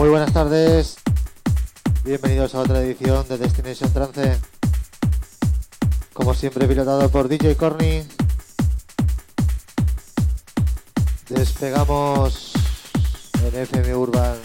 Muy buenas tardes, bienvenidos a otra edición de Destination Trance. Como siempre pilotado por DJ Corny. Despegamos en FM Urban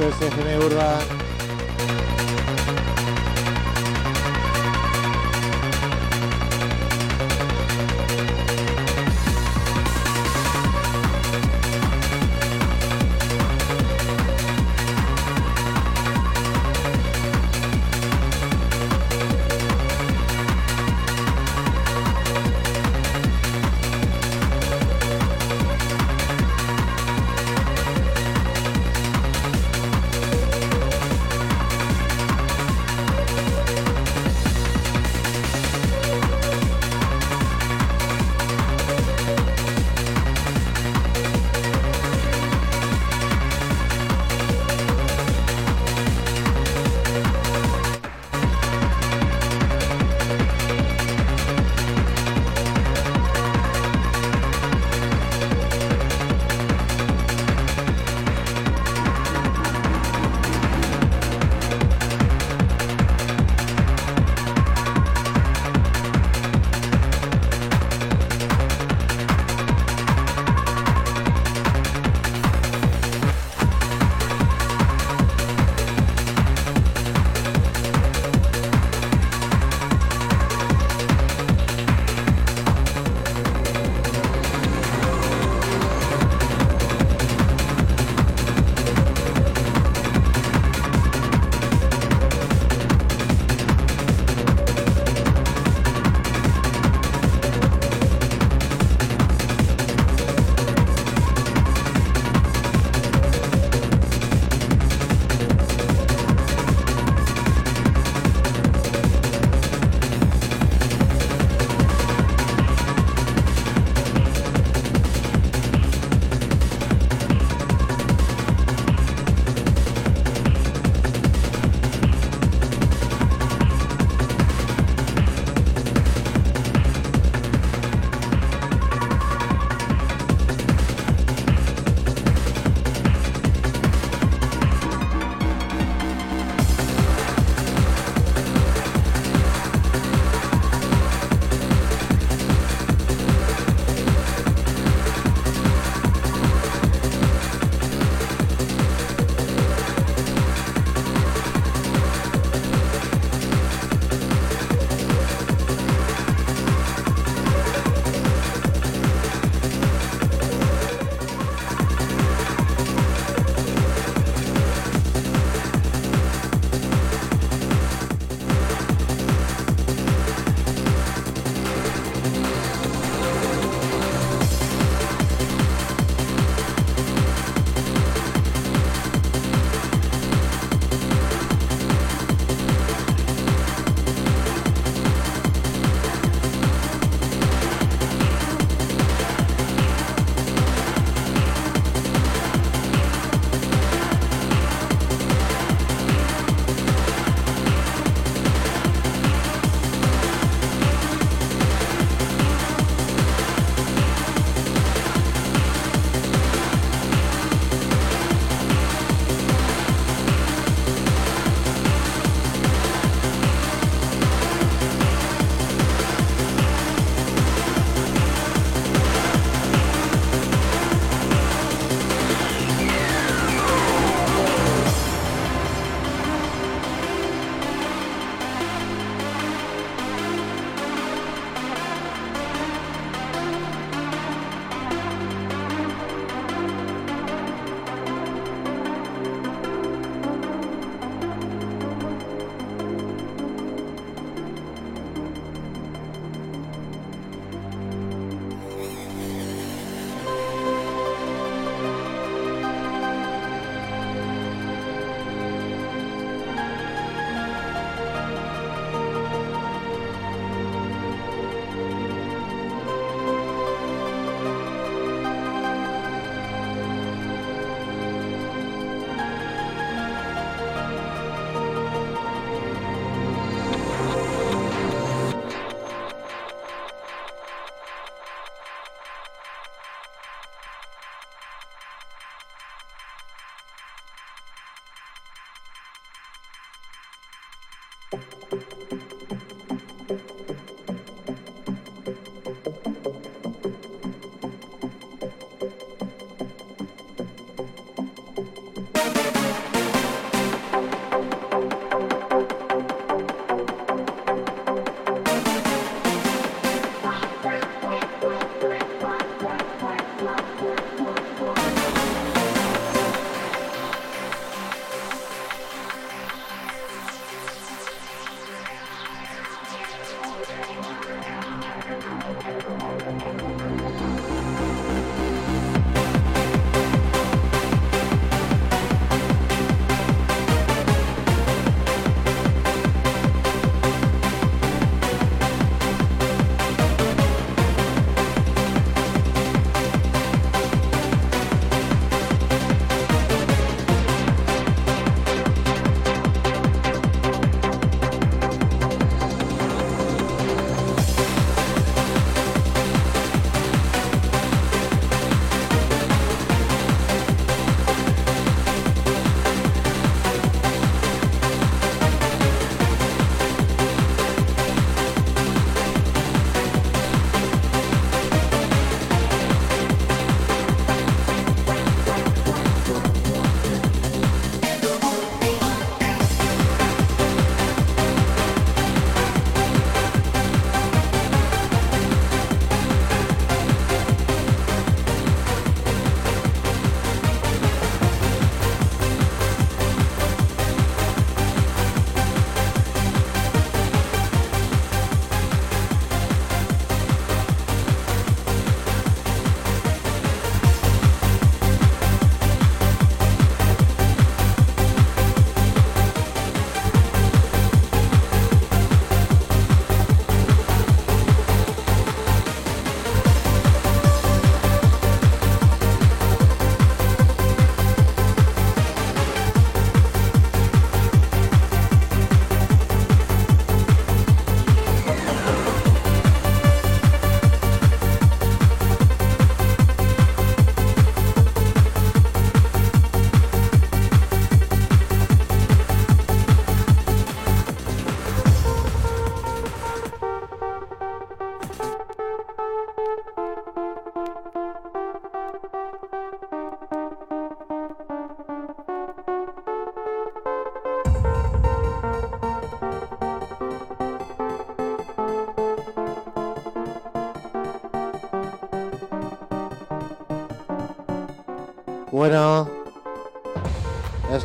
Esto es FM Urban.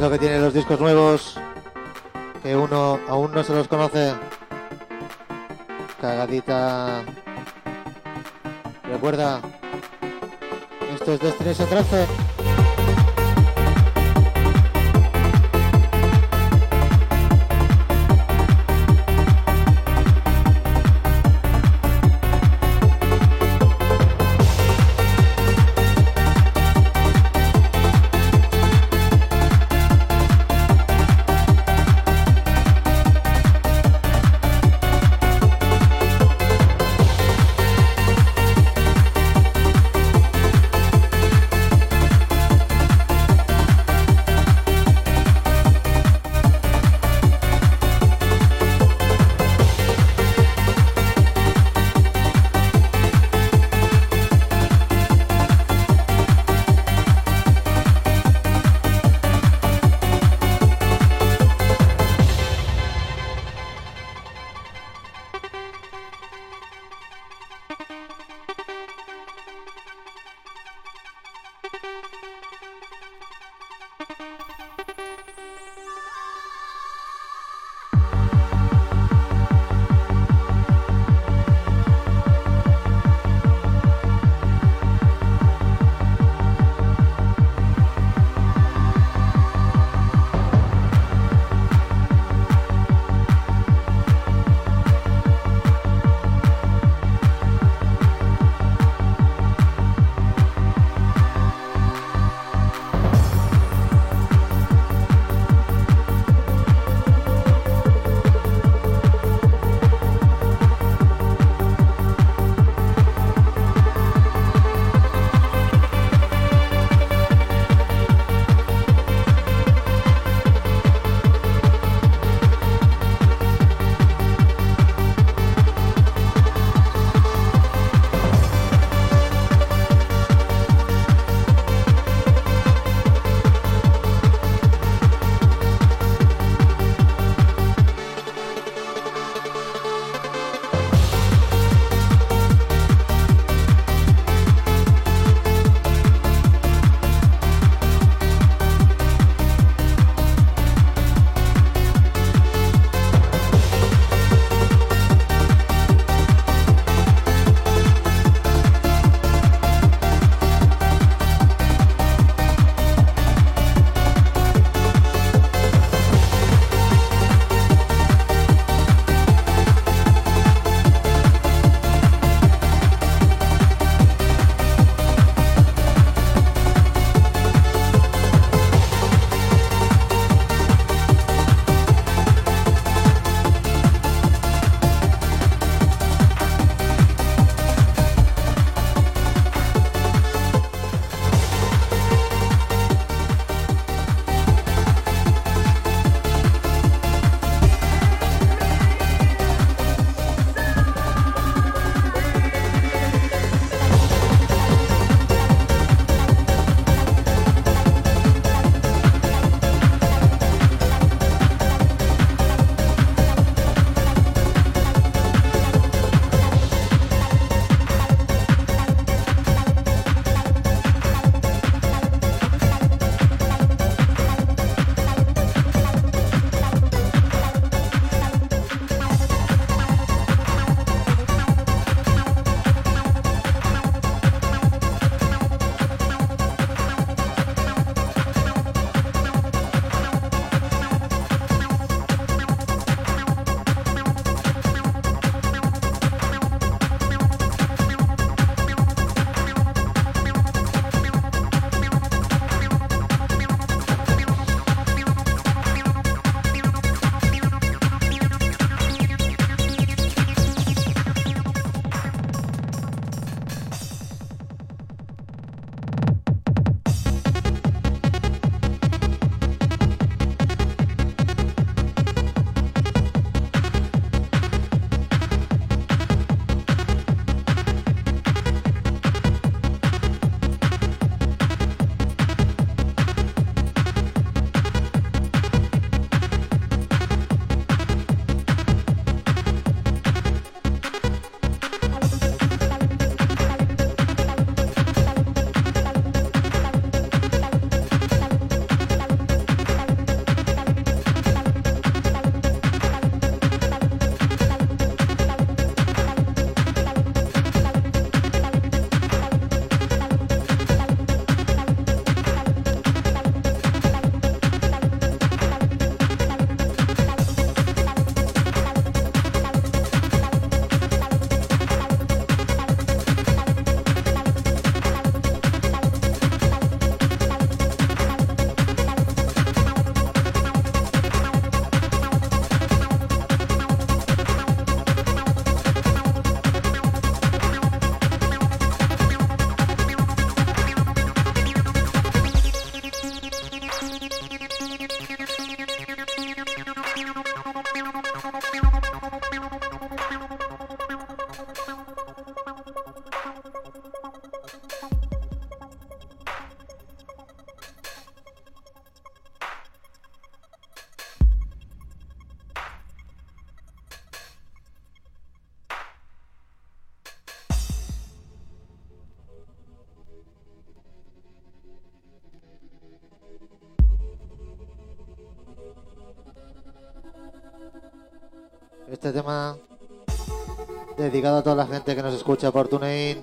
Lo que tienen los discos nuevos, que uno aún no se los conoce. Cagadita. Recuerda, esto es Destination Trance. Este tema dedicado a toda la gente que nos escucha por TuneIn.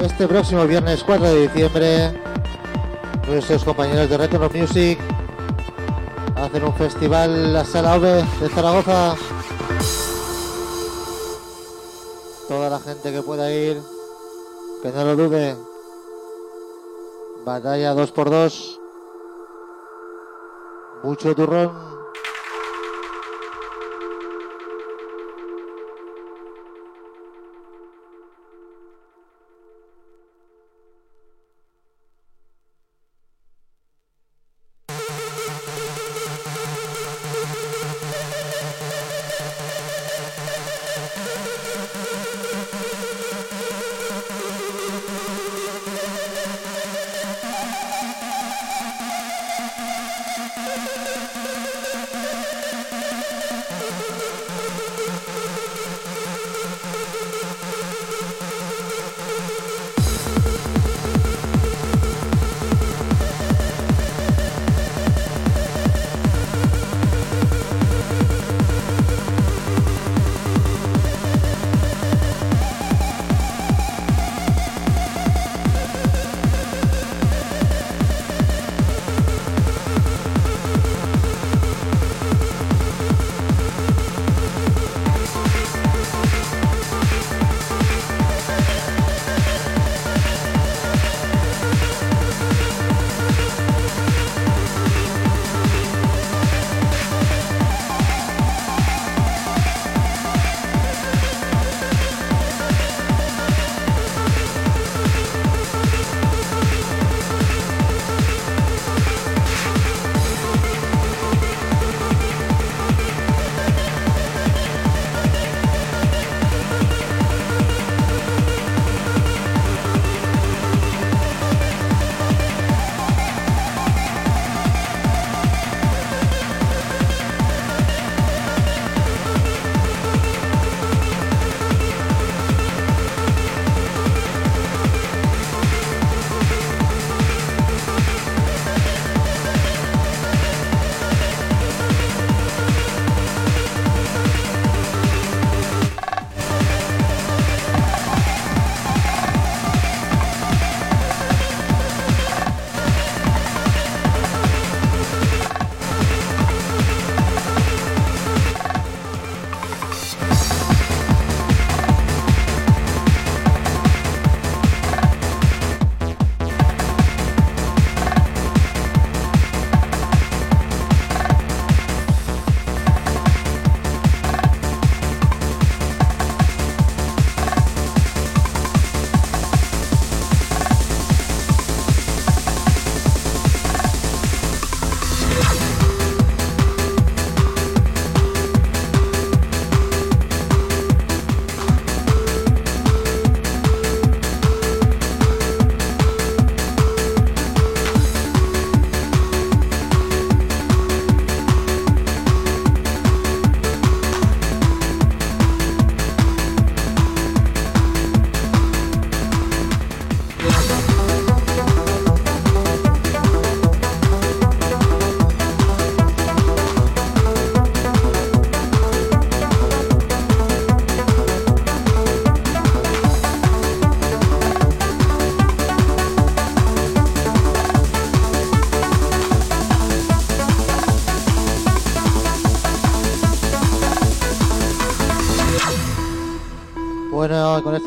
Este próximo viernes 4 de diciembre, nuestros compañeros de Retro Music hacen un festival la Sala OVE de Zaragoza. Toda la gente que pueda ir, que no lo dude. Batalla 2x2. Mucho turrón.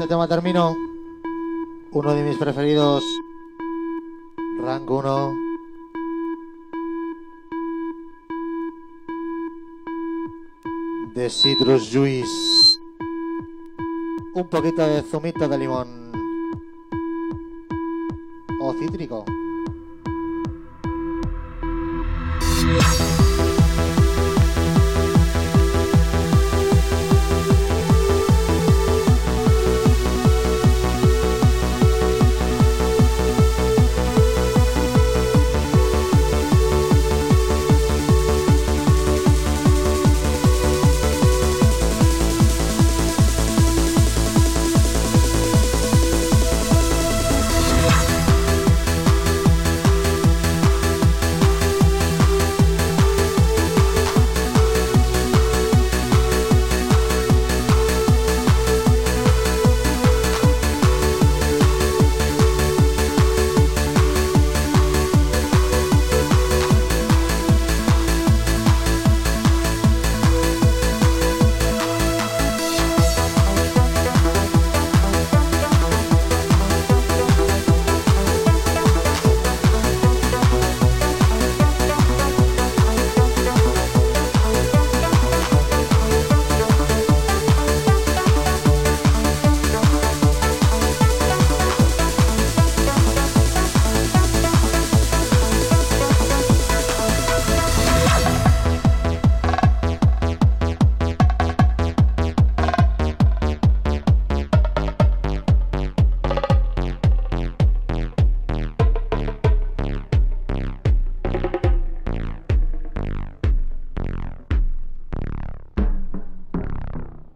Tema termino. Uno de mis preferidos, Rank 1. De Citrus Juice. Un poquito de zumito de limón. O cítrico.